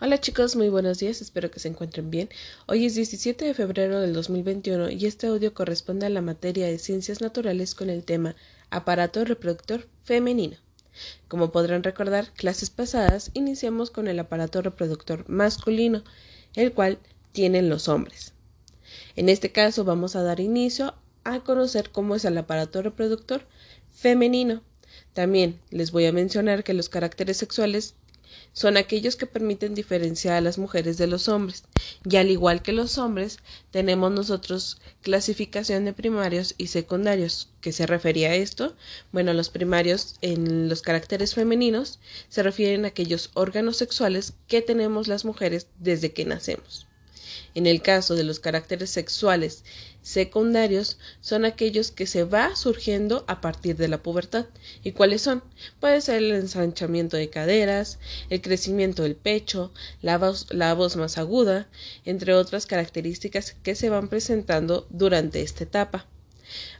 Hola chicos, muy buenos días, espero que se encuentren bien. Hoy es 17 de febrero del 2021 y este audio corresponde a la materia de ciencias naturales con el tema aparato reproductor femenino. Como podrán recordar, clases pasadas iniciamos con el aparato reproductor masculino, el cual tienen los hombres. En este caso vamos a dar inicio a conocer cómo es el aparato reproductor femenino. También les voy a mencionar que los caracteres sexuales son aquellos que permiten diferenciar a las mujeres de los hombres. Y al igual que los hombres, tenemos nosotros clasificación de primarios y secundarios. ¿Qué se refería a esto? Bueno, los primarios en los caracteres femeninos se refieren a aquellos órganos sexuales que tenemos las mujeres desde que nacemos. En el caso de los caracteres sexuales secundarios son aquellos que se va surgiendo a partir de la pubertad. ¿Y cuáles son? Puede ser el ensanchamiento de caderas, el crecimiento del pecho, la voz, la voz más aguda, entre otras características que se van presentando durante esta etapa.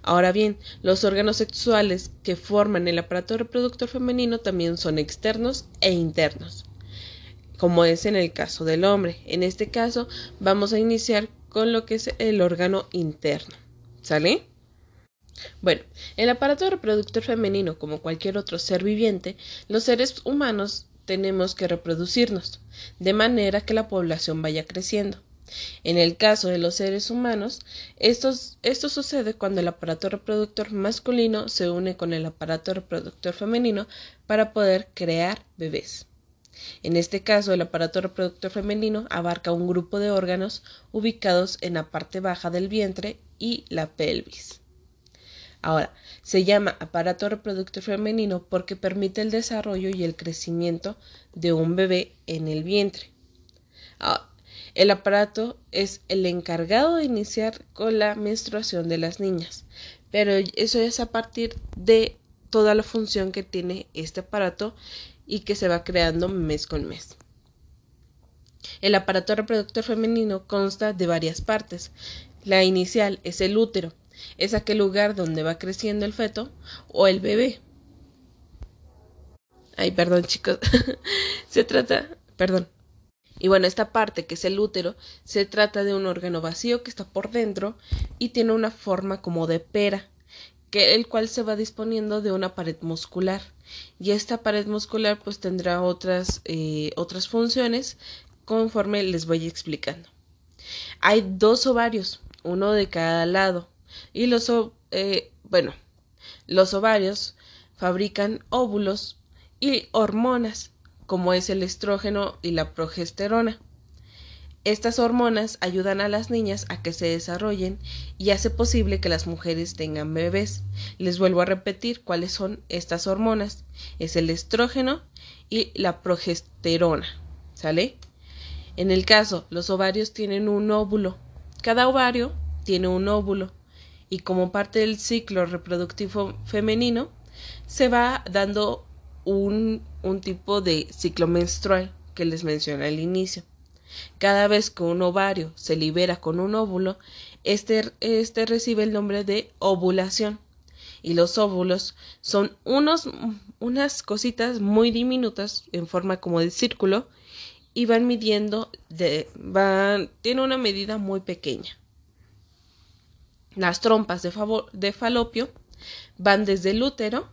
Ahora bien, los órganos sexuales que forman el aparato reproductor femenino también son externos e internos como es en el caso del hombre. En este caso vamos a iniciar con lo que es el órgano interno. ¿Sale? Bueno, el aparato reproductor femenino, como cualquier otro ser viviente, los seres humanos tenemos que reproducirnos, de manera que la población vaya creciendo. En el caso de los seres humanos, esto sucede cuando el aparato reproductor masculino se une con el aparato reproductor femenino para poder crear bebés. En este caso, el aparato reproductor femenino abarca un grupo de órganos ubicados en la parte baja del vientre y la pelvis. Ahora, se llama aparato reproductor femenino porque permite el desarrollo y el crecimiento de un bebé en el vientre. el aparato es el encargado de iniciar con la menstruación de las niñas, pero eso es a partir de toda la función que tiene este aparato y que se va creando mes con mes. El aparato reproductor femenino consta de varias partes. La inicial es el útero, es aquel lugar donde va creciendo el feto o el bebé. Ay, perdón chicos, se trata, perdón. Y bueno, esta parte que es el útero, se trata de un órgano vacío que está por dentro y tiene una forma como de pera el cual se va disponiendo de una pared muscular. Y esta pared muscular pues tendrá otras eh, otras funciones conforme les voy explicando. Hay dos ovarios uno de cada lado y los eh, bueno los ovarios fabrican óvulos y hormonas como es el estrógeno y la progesterona estas hormonas ayudan a las niñas a que se desarrollen y hace posible que las mujeres tengan bebés. Les vuelvo a repetir cuáles son estas hormonas. Es el estrógeno y la progesterona. ¿Sale? En el caso, los ovarios tienen un óvulo. Cada ovario tiene un óvulo y como parte del ciclo reproductivo femenino se va dando un, un tipo de ciclo menstrual que les mencioné al inicio. Cada vez que un ovario se libera con un óvulo, este, este recibe el nombre de ovulación. Y los óvulos son unos, unas cositas muy diminutas en forma como de círculo y van midiendo, de, van, tiene una medida muy pequeña. Las trompas de, de falopio van desde el útero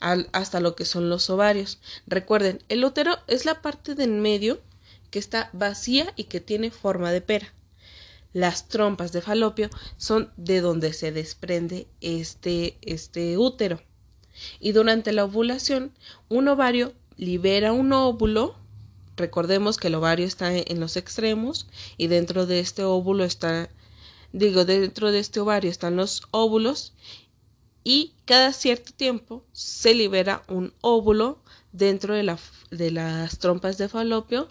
hasta lo que son los ovarios. Recuerden, el útero es la parte del medio que está vacía y que tiene forma de pera. Las trompas de falopio son de donde se desprende este, este útero. Y durante la ovulación, un ovario libera un óvulo. Recordemos que el ovario está en los extremos y dentro de este óvulo está, digo, dentro de este ovario están los óvulos y cada cierto tiempo se libera un óvulo dentro de, la, de las trompas de falopio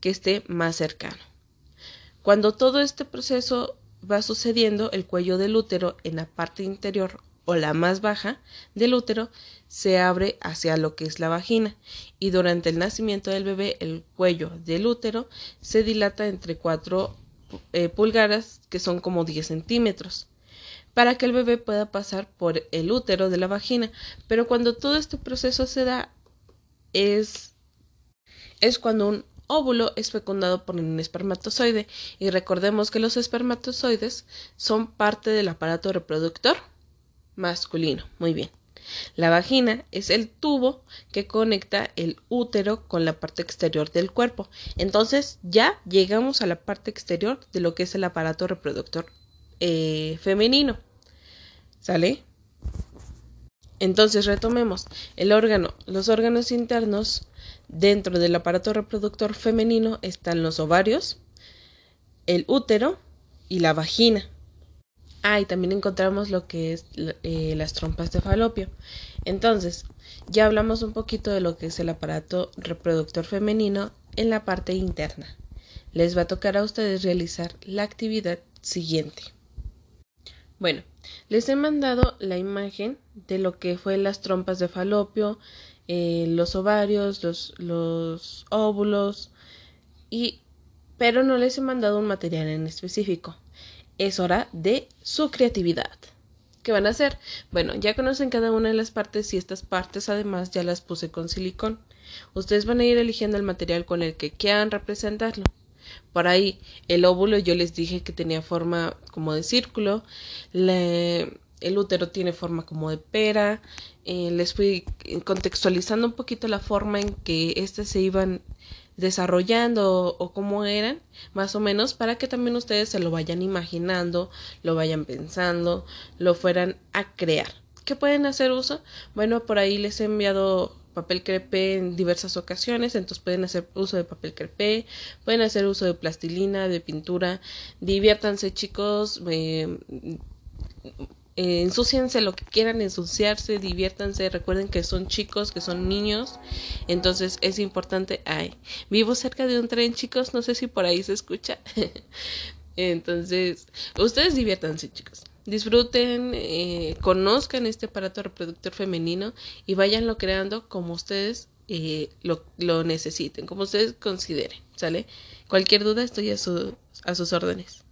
que esté más cercano. Cuando todo este proceso va sucediendo, el cuello del útero en la parte interior o la más baja del útero se abre hacia lo que es la vagina y durante el nacimiento del bebé el cuello del útero se dilata entre 4 eh, pulgadas que son como 10 centímetros para que el bebé pueda pasar por el útero de la vagina pero cuando todo este proceso se da es, es cuando un óvulo es fecundado por un espermatozoide y recordemos que los espermatozoides son parte del aparato reproductor masculino. Muy bien. La vagina es el tubo que conecta el útero con la parte exterior del cuerpo. Entonces ya llegamos a la parte exterior de lo que es el aparato reproductor eh, femenino. ¿Sale? Entonces retomemos. El órgano, los órganos internos dentro del aparato reproductor femenino están los ovarios, el útero y la vagina. Ah, y también encontramos lo que es eh, las trompas de falopio. Entonces, ya hablamos un poquito de lo que es el aparato reproductor femenino en la parte interna. Les va a tocar a ustedes realizar la actividad siguiente. Bueno, les he mandado la imagen de lo que fue las trompas de falopio, eh, los ovarios, los, los óvulos, y, pero no les he mandado un material en específico es hora de su creatividad. ¿Qué van a hacer? Bueno, ya conocen cada una de las partes y estas partes además ya las puse con silicón. Ustedes van a ir eligiendo el material con el que quieran representarlo. Por ahí, el óvulo yo les dije que tenía forma como de círculo, el útero tiene forma como de pera, eh, les fui contextualizando un poquito la forma en que éstas se iban desarrollando o, cómo eran, más o menos, para que también ustedes se lo vayan imaginando, lo vayan pensando, lo fueran a crear. ¿Qué pueden hacer uso? Bueno, por ahí les he enviado papel crepé en diversas ocasiones, entonces pueden hacer uso de papel crepé, pueden hacer uso de plastilina, de pintura, diviértanse chicos, eh, eh, ensúciense lo que quieran ensuciarse, diviértanse, recuerden que son chicos, que son niños, entonces es importante, ay, vivo cerca de un tren chicos, no sé si por ahí se escucha, entonces ustedes diviértanse chicos, disfruten, eh, conozcan este aparato reproductor femenino y váyanlo creando como ustedes eh, lo, lo necesiten, como ustedes consideren, ¿sale? Cualquier duda estoy a, su, a sus órdenes.